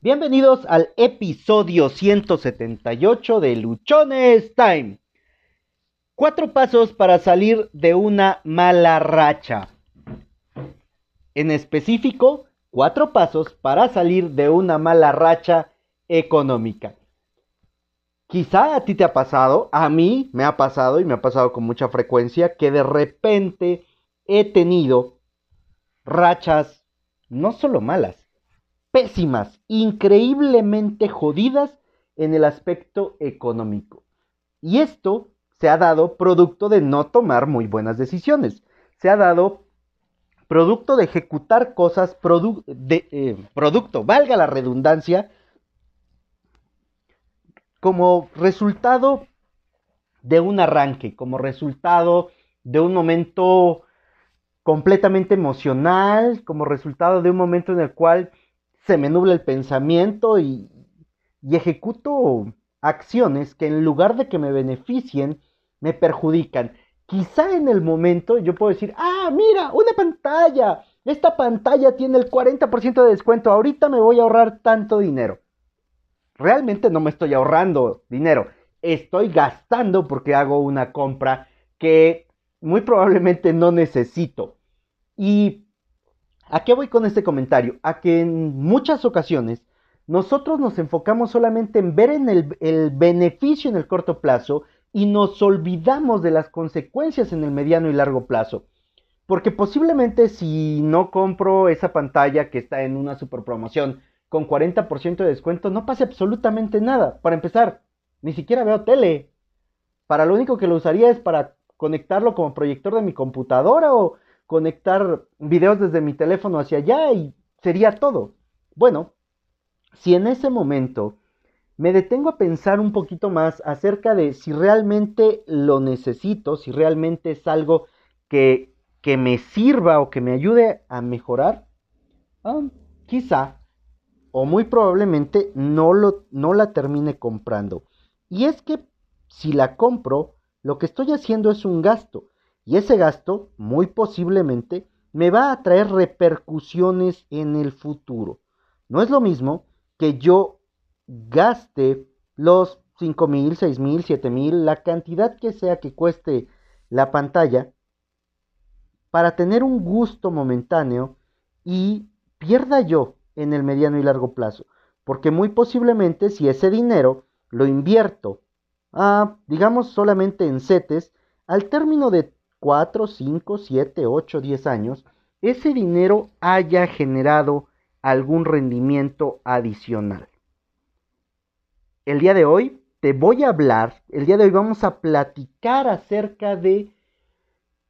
Bienvenidos al episodio 178 de Luchones Time. Cuatro pasos para salir de una mala racha. En específico, cuatro pasos para salir de una mala racha económica. Quizá a ti te ha pasado, a mí me ha pasado y me ha pasado con mucha frecuencia que de repente he tenido rachas no solo malas, pésimas, increíblemente jodidas en el aspecto económico. Y esto se ha dado producto de no tomar muy buenas decisiones. Se ha dado producto de ejecutar cosas, eh, producto, valga la redundancia, como resultado de un arranque, como resultado de un momento completamente emocional, como resultado de un momento en el cual se me nubla el pensamiento y, ejecuto acciones que en lugar de que me beneficien, me perjudican. Quizá en el momento yo puedo decir, ah, mira, una pantalla. Esta pantalla tiene el 40% de descuento. Ahorita me voy a ahorrar tanto dinero. Realmente no me estoy ahorrando dinero. Estoy gastando porque hago una compra que muy probablemente no necesito. Y ¿A qué voy con este comentario? A que en muchas ocasiones nosotros nos enfocamos solamente en ver en el, beneficio en el corto plazo y nos olvidamos de las consecuencias en el mediano y largo plazo. Porque posiblemente si no compro esa pantalla que está en una super promoción con 40% de descuento, no pase absolutamente nada. Para empezar, ni siquiera veo tele. Para lo único que lo usaría es para conectarlo como proyector de mi computadora o conectar videos desde mi teléfono hacia allá y sería todo. Bueno, si en ese momento me detengo a pensar un poquito más acerca de si realmente lo necesito, si realmente es algo que, que me sirva o que me ayude a mejorar, ah, quizá o muy probablemente no, lo, no la termine comprando. Y es que si la compro, lo que estoy haciendo es un gasto. Y ese gasto, muy posiblemente, me va a traer repercusiones en el futuro. No es lo mismo que yo gaste los 5 mil, 6 mil, 7 mil, la cantidad que sea que cueste la pantalla, para tener un gusto momentáneo y pierda yo en el mediano y largo plazo. Porque muy posiblemente si ese dinero lo invierto, a, digamos solamente en CETES, al término de 4, 5, 7, 8, 10 años, ese dinero haya generado algún rendimiento adicional. El día de hoy te voy a hablar, el día de hoy vamos a platicar acerca de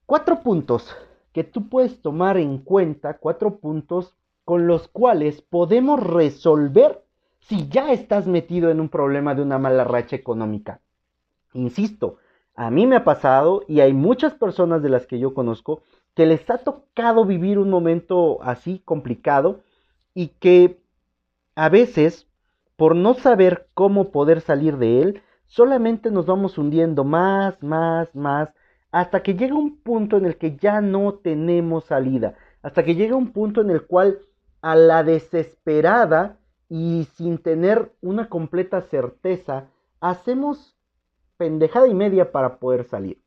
cuatro puntos que tú puedes tomar en cuenta, cuatro puntos con los cuales podemos resolver si ya estás metido en un problema de una mala racha económica. Insisto, a mí me ha pasado y hay muchas personas de las que yo conozco que les ha tocado vivir un momento así complicado y que a veces, por no saber cómo poder salir de él, solamente nos vamos hundiendo más, más, más, hasta que llega un punto en el que ya no tenemos salida, hasta que llega un punto en el cual a la desesperada y sin tener una completa certeza, hacemos pendejada y media para poder salir.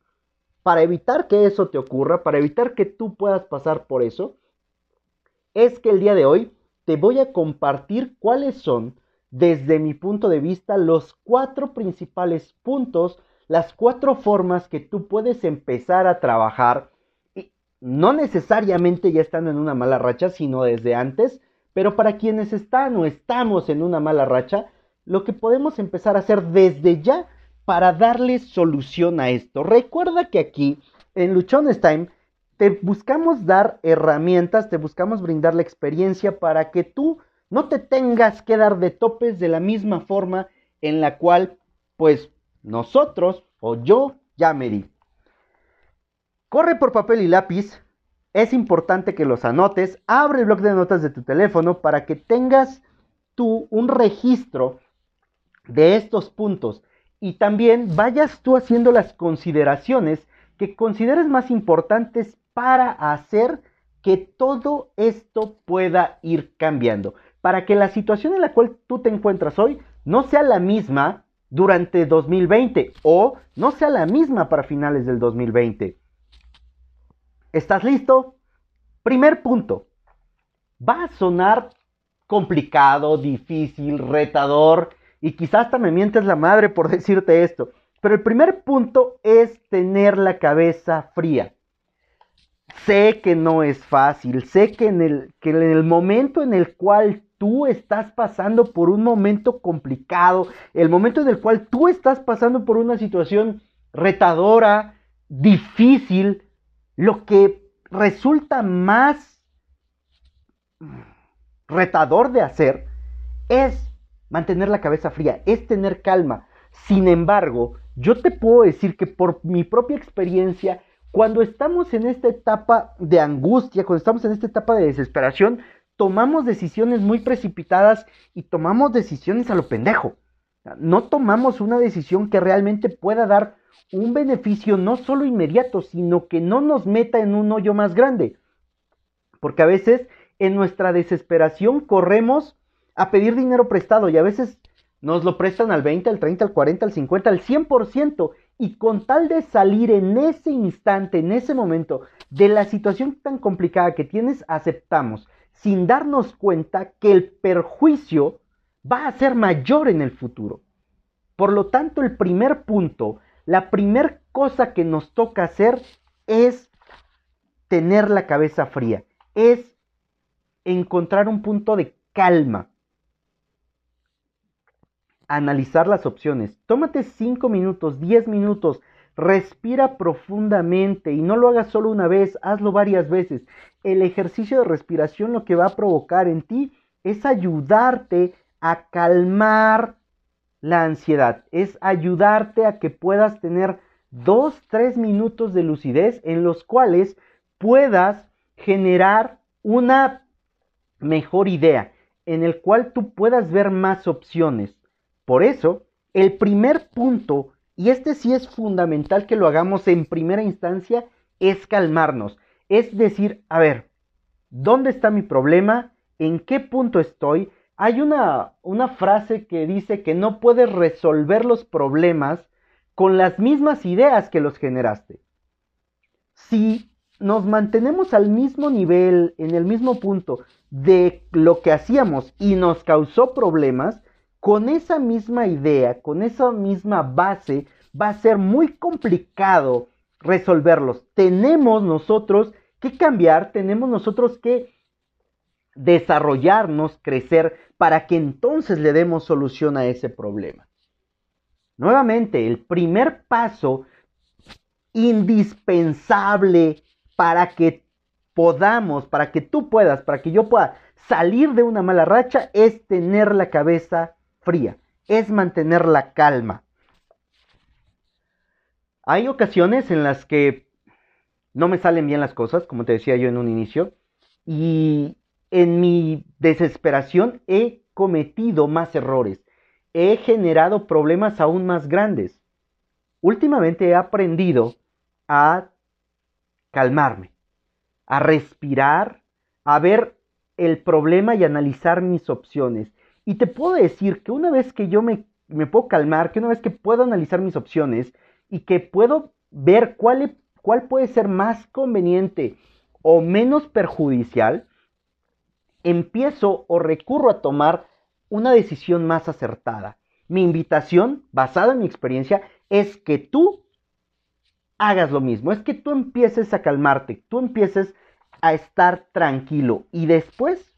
Para evitar que eso te ocurra, para evitar que tú puedas pasar por eso, es que el día de hoy te voy a compartir cuáles son, desde mi punto de vista, los cuatro principales puntos, las cuatro formas que tú puedes empezar a trabajar, y no necesariamente ya estando en una mala racha, sino desde antes, pero para quienes están o estamos en una mala racha, lo que podemos empezar a hacer desde ya para darle solución a esto. Recuerda que aquí en Luchones Time te buscamos dar herramientas, te buscamos brindar la experiencia para que tú no te tengas que dar de topes de la misma forma en la cual pues nosotros o yo ya me di. Corre por papel y lápiz. Es importante que los anotes. Abre el blog de notas de tu teléfono para que tengas tú un registro de estos puntos y también vayas tú haciendo las consideraciones que consideres más importantes para hacer que todo esto pueda ir cambiando. para que la situación en la cual tú te encuentras hoy no sea la misma durante 2020 o no sea la misma para finales del 2020. ¿Estás listo? Primer punto. Va a sonar complicado, difícil, retador y quizás hasta me mientes la madre por decirte esto. Pero el primer punto es tener la cabeza fría. Sé que no es fácil, sé que en el, que en el momento en el cual tú estás pasando por un momento complicado, el momento en el cual tú estás pasando por una situación retadora, difícil, lo que resulta más retador de hacer es mantener la cabeza fría, es tener calma. Sin embargo, yo te puedo decir que por mi propia experiencia, cuando estamos en esta etapa de angustia, cuando estamos en esta etapa de desesperación, tomamos decisiones muy precipitadas y tomamos decisiones a lo pendejo. No tomamos una decisión que realmente pueda dar un beneficio no solo inmediato, sino que no nos meta en un hoyo más grande. Porque a veces en nuestra desesperación corremos a pedir dinero prestado y a veces nos lo prestan al 20, al 30, al 40, al 50, al 100% y con tal de salir en ese instante, en ese momento, de la situación tan complicada que tienes, aceptamos sin darnos cuenta que el perjuicio va a ser mayor en el futuro. Por lo tanto, el primer punto, la primera cosa que nos toca hacer es tener la cabeza fría, es encontrar un punto de calma, analizar las opciones. Tómate 5 minutos, 10 minutos, Respira profundamente y no lo hagas solo una vez, hazlo varias veces. El ejercicio de respiración lo que va a provocar en ti es ayudarte a calmar la ansiedad, es ayudarte a que puedas tener dos, tres minutos de lucidez en los cuales puedas generar una mejor idea, en el cual tú puedas ver más opciones. Por eso, el primer punto y este sí es fundamental que lo hagamos en primera instancia, es calmarnos. Es decir, a ver, ¿dónde está mi problema? ¿En qué punto estoy? Hay una, una frase que dice que no puedes resolver los problemas con las mismas ideas que los generaste. Si nos mantenemos al mismo nivel, en el mismo punto de lo que hacíamos y nos causó problemas, con esa misma idea, con esa misma base, va a ser muy complicado resolverlos. Tenemos nosotros que cambiar, tenemos nosotros que desarrollarnos, crecer, para que entonces le demos solución a ese problema. Nuevamente, el primer paso indispensable para que podamos, para que tú puedas, para que yo pueda salir de una mala racha es tener la cabeza fría, es mantener la calma. Hay ocasiones en las que no me salen bien las cosas, como te decía yo en un inicio, y en mi desesperación he cometido más errores, he generado problemas aún más grandes. Últimamente he aprendido a calmarme, a respirar, a ver el problema y analizar mis opciones. Y te puedo decir que una vez que yo me, puedo calmar, que una vez que puedo analizar mis opciones y que puedo ver cuál, cuál puede ser más conveniente o menos perjudicial, empiezo o recurro a tomar una decisión más acertada. Mi invitación, basada en mi experiencia, es que tú hagas lo mismo, es que tú empieces a calmarte, tú empieces a estar tranquilo y después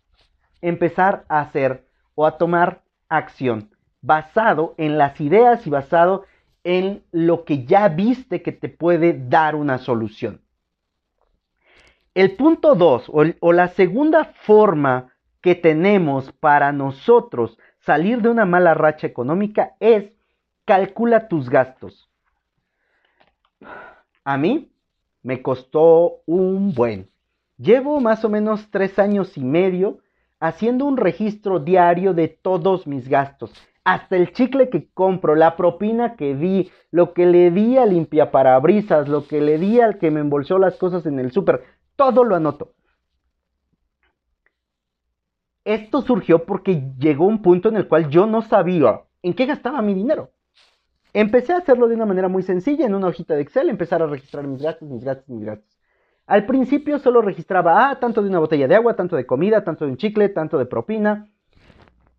empezar a hacer o a tomar acción basado en las ideas y basado en lo que ya viste que te puede dar una solución. El punto 2 o, o, la segunda forma que tenemos para nosotros salir de una mala racha económica es calcula tus gastos. A mí me costó un buen. Llevo más o menos tres años y medio haciendo un registro diario de todos mis gastos, hasta el chicle que compro, la propina que di, lo que le di a limpiaparabrisas, lo que le di al que me embolsó las cosas en el súper, todo lo anoto. esto surgió porque llegó un punto en el cual yo no sabía en qué gastaba mi dinero. Empecé a hacerlo de una manera muy sencilla en una hojita de Excel, empezar a registrar mis gastos, mis gastos, mis gastos. Al principio solo registraba, ah, tanto de una botella de agua, tanto de comida, tanto de un chicle, tanto de propina.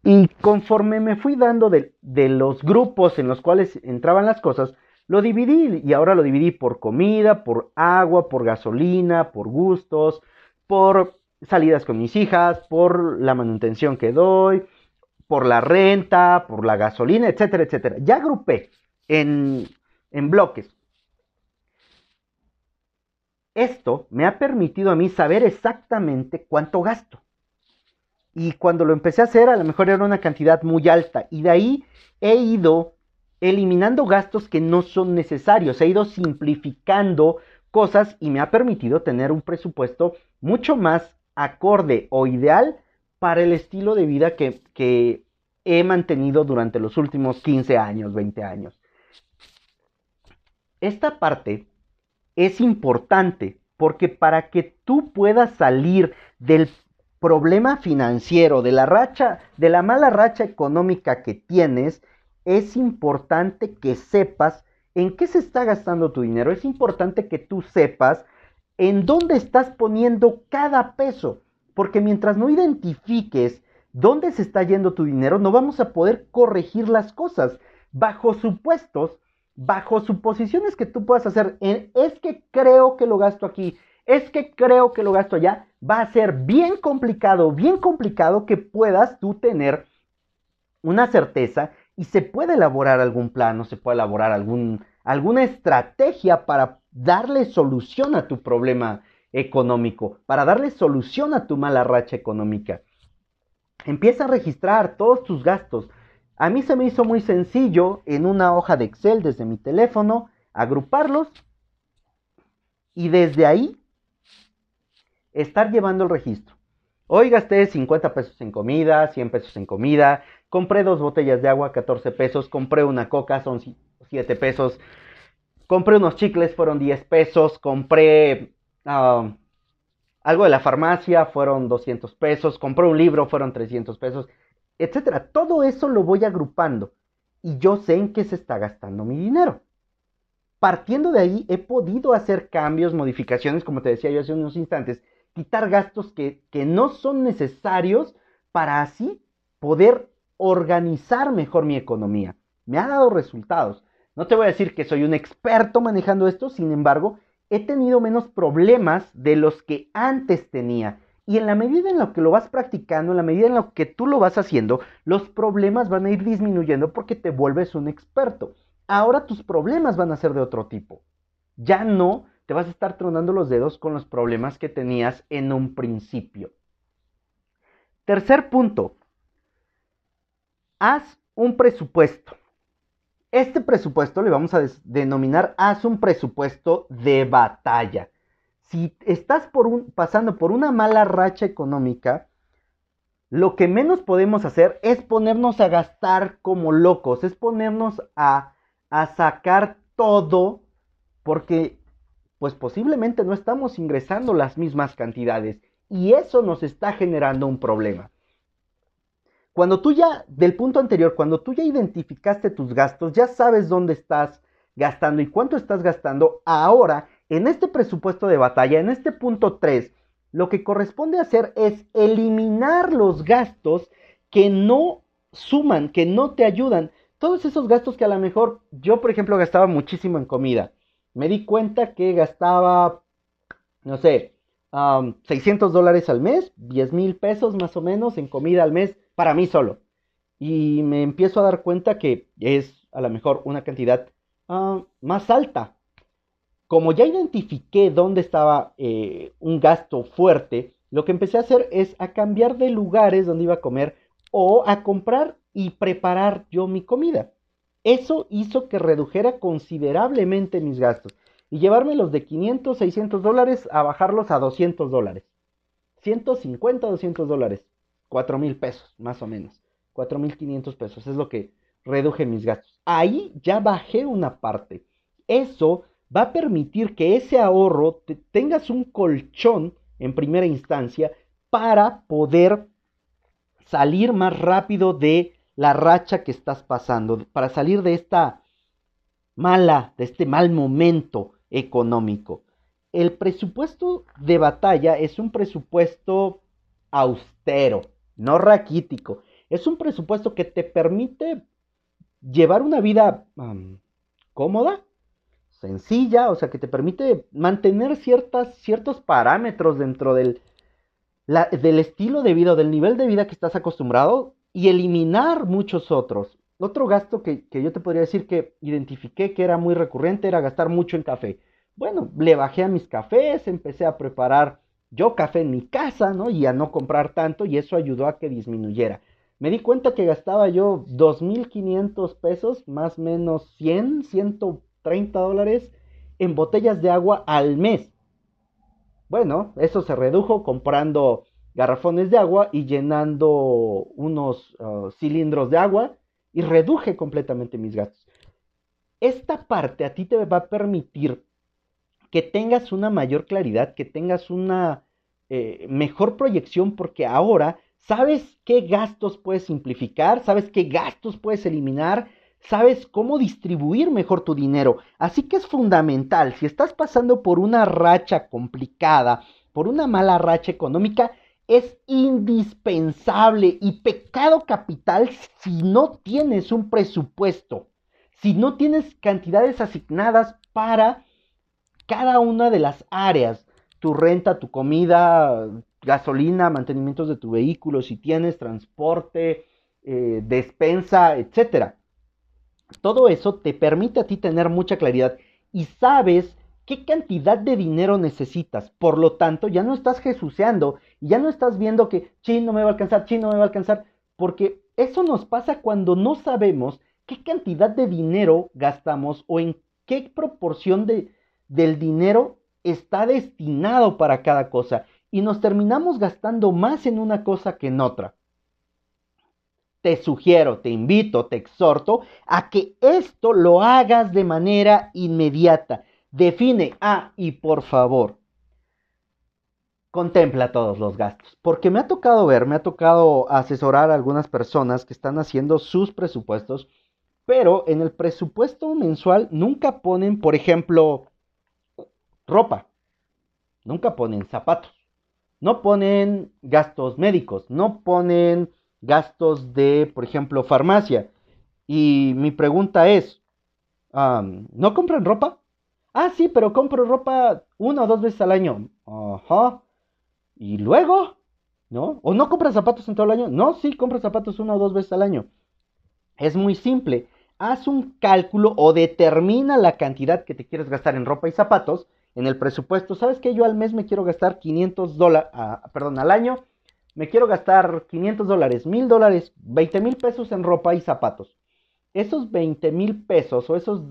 Y conforme me fui dando de, los grupos en los cuales entraban las cosas, lo dividí y ahora lo dividí por comida, por agua, por gasolina, por gustos, por salidas con mis hijas, por la manutención que doy, por la renta, por la gasolina, etcétera, etcétera. Ya agrupé en bloques. Esto me ha permitido a mí saber exactamente cuánto gasto. Y cuando lo empecé a hacer, a lo mejor era una cantidad muy alta. Y de ahí he ido eliminando gastos que no son necesarios. He ido simplificando cosas y me ha permitido tener un presupuesto mucho más acorde o ideal para el estilo de vida que, que he mantenido durante los últimos 15 años, 20 años. Esta parte es importante porque para que tú puedas salir del problema financiero, de la racha, de la mala racha económica que tienes, es importante que sepas en qué se está gastando tu dinero. Es importante que tú sepas en dónde estás poniendo cada peso. Porque mientras no identifiques dónde se está yendo tu dinero, no vamos a poder corregir las cosas bajo supuestos, bajo suposiciones que tú puedas hacer. En, es que creo que lo gasto aquí, es que creo que lo gasto allá. Va a ser bien complicado, bien complicado que puedas tú tener una certeza y se puede elaborar algún plano, se puede elaborar algún, alguna estrategia para darle solución a tu problema económico, para darle solución a tu mala racha económica. Empieza a registrar todos tus gastos. A mí se me hizo muy sencillo en una hoja de Excel desde mi teléfono, agruparlos y desde ahí estar llevando el registro. Hoy gasté 50 pesos en comida, 100 pesos en comida, compré dos botellas de agua, 14 pesos, compré una coca, son 7 pesos, compré unos chicles, fueron 10 pesos, compré ah, algo de la farmacia, fueron 200 pesos, compré un libro, fueron 300 pesos, etcétera. Todo eso lo voy agrupando y yo sé en qué se está gastando mi dinero. Partiendo de ahí, he podido hacer cambios, modificaciones, como te decía yo hace unos instantes, quitar gastos que, que no son necesarios para así poder organizar mejor mi economía. Me ha dado resultados. No te voy a decir que soy un experto manejando esto, sin embargo, he tenido menos problemas de los que antes tenía. Y en la medida en la que lo vas practicando, en la medida en la que tú lo vas haciendo, los problemas van a ir disminuyendo porque te vuelves un experto. Ahora tus problemas van a ser de otro tipo. Ya no te vas a estar tronando los dedos con los problemas que tenías en un principio. Tercer punto, haz un presupuesto. Este presupuesto le vamos a denominar haz un presupuesto de batalla. Si estás pasando por una mala racha económica, lo que menos podemos hacer es ponernos a gastar como locos, es ponernos a, a sacar todo porque pues posiblemente no estamos ingresando las mismas cantidades y eso nos está generando un problema. Cuando tú ya, del punto anterior, cuando tú ya identificaste tus gastos, ya sabes dónde estás gastando y cuánto estás gastando, ahora, en este presupuesto de batalla, en este punto 3, lo que corresponde hacer es eliminar los gastos que no suman, que no te ayudan. Todos esos gastos que a lo mejor yo, por ejemplo, gastaba muchísimo en comida. Me di cuenta que gastaba, no sé, 600 dólares al mes, 10 mil pesos más o menos en comida al mes para mí solo. Y me empiezo a dar cuenta que es a lo mejor una cantidad ah, más alta. Como ya identifiqué dónde estaba eh, un gasto fuerte, lo que empecé a hacer es a cambiar de lugares donde iba a comer o a comprar y preparar yo mi comida. Eso hizo que redujera considerablemente mis gastos y llevarme los de 500, 600 dólares a bajarlos a 200 dólares. 150, 200 dólares. 4 mil pesos, más o menos. 4 mil 500 pesos es lo que reduje mis gastos. Ahí ya bajé una parte. Eso va a permitir que ese ahorro tengas un colchón en primera instancia para poder salir más rápido de la racha que estás pasando, para salir de esta mala, de este mal momento económico. El presupuesto de batalla es un presupuesto austero, no raquítico. Es un presupuesto que te permite llevar una vida cómoda, sencilla, o sea, que te permite mantener ciertas, ciertos parámetros dentro del, del estilo de vida, del nivel de vida que estás acostumbrado y eliminar muchos otros. Otro gasto que, que, yo te podría decir que identifiqué que era muy recurrente era gastar mucho en café. Bueno, le bajé a mis cafés, empecé a preparar yo café en mi casa, ¿no? Y a no comprar tanto y eso ayudó a que disminuyera. Me di cuenta que gastaba yo 2.500 pesos, más o menos 100, 130 dólares en botellas de agua al mes. Bueno, eso se redujo comprando garrafones de agua y llenando unos uh, cilindros de agua y reduje completamente mis gastos. Esta parte a ti te va a permitir que tengas una mayor claridad, que tengas una eh, mejor proyección, porque ahora sabes qué gastos puedes simplificar, sabes qué gastos puedes eliminar, sabes cómo distribuir mejor tu dinero. Así que es fundamental, si estás pasando por una racha complicada, por una mala racha económica, es indispensable y pecado capital si no tienes un presupuesto, si no tienes cantidades asignadas para cada una de las áreas, tu renta, tu comida, gasolina, mantenimientos de tu vehículo, si tienes transporte, eh, despensa, etc. Todo eso te permite a ti tener mucha claridad y sabes qué cantidad de dinero necesitas. Por lo tanto, ya no estás jesuceando ya no estás viendo que, chino no me va a alcanzar, chino no me va a alcanzar, porque eso nos pasa cuando no sabemos qué cantidad de dinero gastamos o en qué proporción de, del dinero está destinado para cada cosa y nos terminamos gastando más en una cosa que en otra. Te sugiero, te invito, te exhorto a que esto lo hagas de manera inmediata. Define, ah, y por favor, contempla todos los gastos. Porque me ha tocado ver, me ha tocado asesorar a algunas personas que están haciendo sus presupuestos, pero en el presupuesto mensual nunca ponen, por ejemplo, ropa. Nunca ponen zapatos. No ponen gastos médicos. No ponen gastos de, por ejemplo, farmacia. Y mi pregunta es, ¿no compran ropa? Ah, sí, pero compro ropa una o dos veces al año. Ajá. ¿Y luego? ¿No? ¿O no compras zapatos en todo el año? No, sí, compro zapatos una o dos veces al año. Es muy simple. Haz un cálculo o determina la cantidad que te quieres gastar en ropa y zapatos en el presupuesto, ¿sabes qué? Yo al mes me quiero gastar 500 dólares, ah, perdón, al año me quiero gastar 500 dólares, 1000 dólares, 20 mil pesos en ropa y zapatos. Esos 20 mil pesos o esos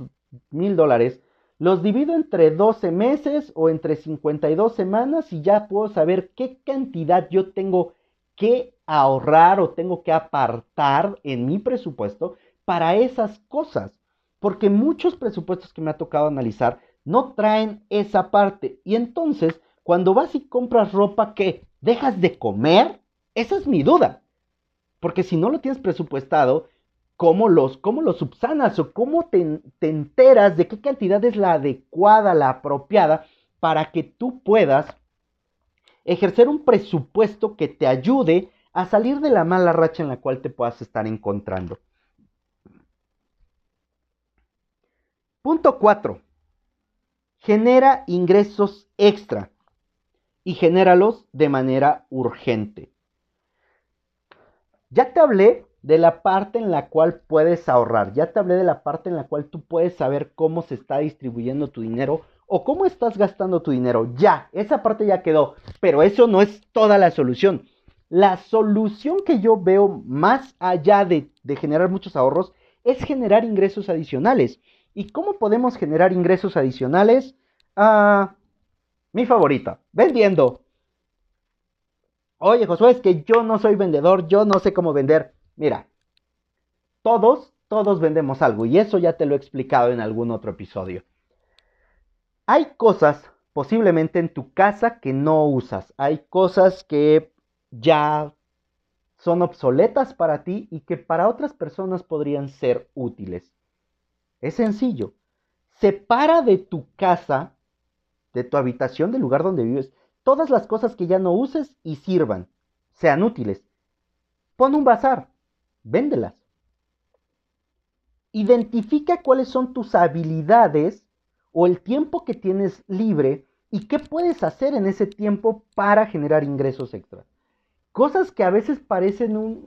1000 dólares los divido entre 12 meses o entre 52 semanas y ya puedo saber qué cantidad yo tengo que ahorrar o tengo que apartar en mi presupuesto para esas cosas. Porque muchos presupuestos que me ha tocado analizar no traen esa parte. Y entonces, cuando vas y compras ropa, ¿qué? ¿Dejas de comer? Esa es mi duda. Porque si no lo tienes presupuestado, ¿cómo los, cómo los subsanas o cómo te, te enteras de qué cantidad es la adecuada, la apropiada, para que tú puedas ejercer un presupuesto que te ayude a salir de la mala racha en la cual te puedas estar encontrando? Punto 4 genera ingresos extra y genéralos de manera urgente. Ya te hablé de la parte en la cual puedes ahorrar, ya te hablé de la parte en la cual tú puedes saber cómo se está distribuyendo tu dinero o cómo estás gastando tu dinero. Ya, esa parte ya quedó, pero eso no es toda la solución. La solución que yo veo más allá de, generar muchos ahorros es generar ingresos adicionales. ¿Y cómo podemos generar ingresos adicionales? Ah, mi favorita, vendiendo. Oye, Josué, es que yo no soy vendedor, yo no sé cómo vender. Mira, todos, todos vendemos algo y eso ya te lo he explicado en algún otro episodio. Hay cosas posiblemente en tu casa que no usas. Hay cosas que ya son obsoletas para ti y que para otras personas podrían ser útiles. Es sencillo. Separa de tu casa, de tu habitación, del lugar donde vives, todas las cosas que ya no uses y sirvan, sean útiles. Pon un bazar, véndelas. Identifica cuáles son tus habilidades o el tiempo que tienes libre y qué puedes hacer en ese tiempo para generar ingresos extras. Cosas que a veces parecen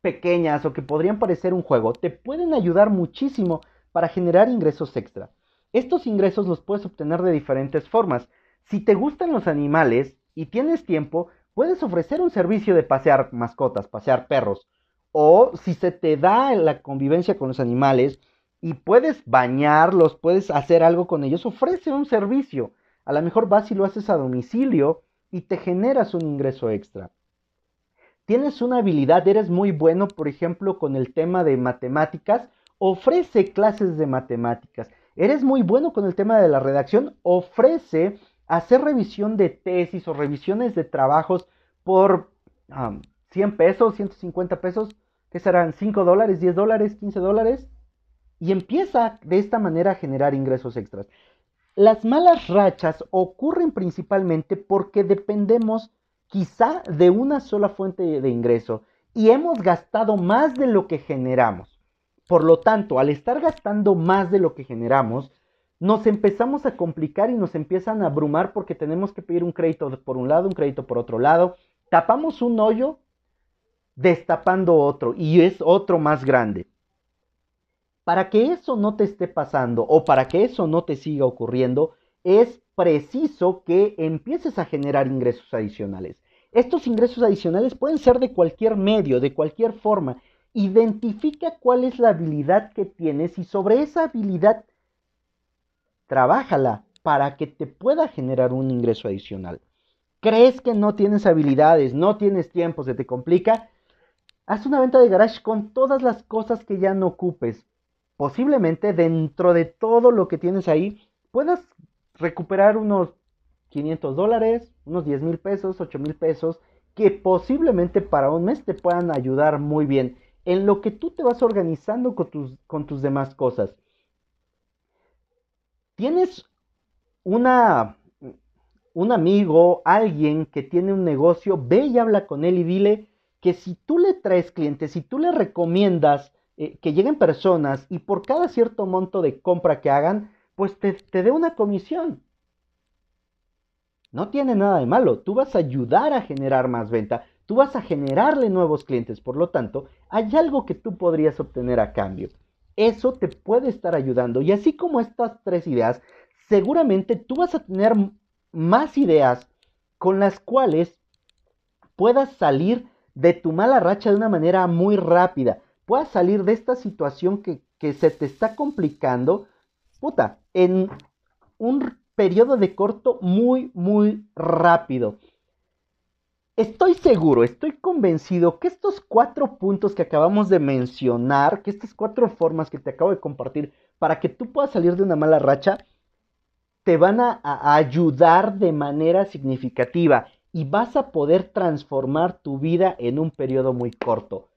pequeñas o que podrían parecer un juego, te pueden ayudar muchísimo para generar ingresos extra. Estos ingresos los puedes obtener de diferentes formas. Si te gustan los animales y tienes tiempo, puedes ofrecer un servicio de pasear mascotas, pasear perros. O si se te da la convivencia con los animales y puedes bañarlos, puedes hacer algo con ellos, ofrece un servicio. A lo mejor vas y lo haces a domicilio y te generas un ingreso extra. Tienes una habilidad, eres muy bueno, por ejemplo, con el tema de matemáticas, ofrece clases de matemáticas. Eres muy bueno con el tema de la redacción, ofrece hacer revisión de tesis o revisiones de trabajos por 100 pesos, 150 pesos, que serán 5 dólares, 10 dólares, 15 dólares, y empieza de esta manera a generar ingresos extras. Las malas rachas ocurren principalmente porque dependemos quizá de una sola fuente de ingreso y hemos gastado más de lo que generamos. Por lo tanto, al estar gastando más de lo que generamos, nos empezamos a complicar y nos empiezan a abrumar porque tenemos que pedir un crédito por un lado, un crédito por otro lado. Tapamos un hoyo destapando otro y es otro más grande. Para que eso no te esté pasando o para que eso no te siga ocurriendo, es preciso que empieces a generar ingresos adicionales. Estos ingresos adicionales pueden ser de cualquier medio, de cualquier forma. Identifica cuál es la habilidad que tienes y sobre esa habilidad trabájala para que te pueda generar un ingreso adicional. ¿Crees que no tienes habilidades, no tienes tiempo, se te complica? Haz una venta de garage con todas las cosas que ya no ocupes posiblemente dentro de todo lo que tienes ahí puedas recuperar unos 500 dólares, unos 10 mil pesos, 8 mil pesos, que posiblemente para un mes te puedan ayudar muy bien en lo que tú te vas organizando con tus, con tus demás cosas. Tienes una, un amigo, alguien que tiene un negocio, ve y habla con él y dile que si tú le traes clientes, si tú le recomiendas eh, que lleguen personas y por cada cierto monto de compra que hagan, pues te, te dé una comisión. No tiene nada de malo, tú vas a ayudar a generar más venta, tú vas a generarle nuevos clientes, por lo tanto, hay algo que tú podrías obtener a cambio. Eso te puede estar ayudando y así como estas tres ideas, seguramente tú vas a tener más ideas con las cuales puedas salir de tu mala racha de una manera muy rápida puedas salir de esta situación que, se te está complicando, puta, en un periodo de corto muy, muy rápido. Estoy seguro, estoy convencido que estos cuatro puntos que acabamos de mencionar, que estas cuatro formas que te acabo de compartir para que tú puedas salir de una mala racha, te van a, ayudar de manera significativa y vas a poder transformar tu vida en un periodo muy corto.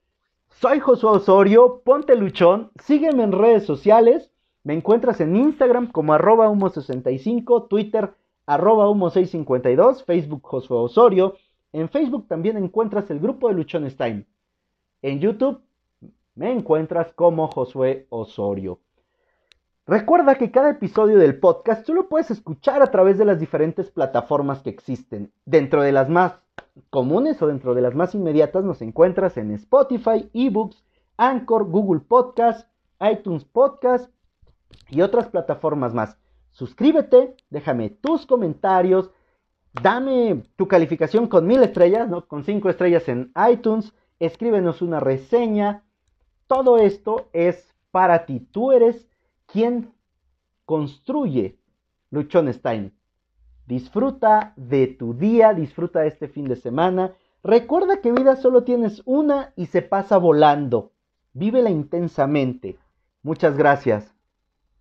Soy Josué Osorio, ponte luchón, sígueme en redes sociales, me encuentras en Instagram como arroba humo65, Twitter arroba humo652, Facebook Josué Osorio, en Facebook también encuentras el grupo de Luchones Time, en YouTube me encuentras como Josué Osorio. Recuerda que cada episodio del podcast tú lo puedes escuchar a través de las diferentes plataformas que existen. Dentro de las más comunes o dentro de las más inmediatas nos encuentras en Spotify, eBooks, Anchor, Google Podcast, iTunes Podcast y otras plataformas más. Suscríbete, déjame tus comentarios, dame tu calificación con mil estrellas, ¿no? con cinco estrellas en iTunes, escríbenos una reseña. Todo esto es para ti. Tú eres quien construye Luchones Time. Disfruta de tu día, disfruta de este fin de semana. Recuerda que vida solo tienes una y se pasa volando. Vívela intensamente. Muchas gracias.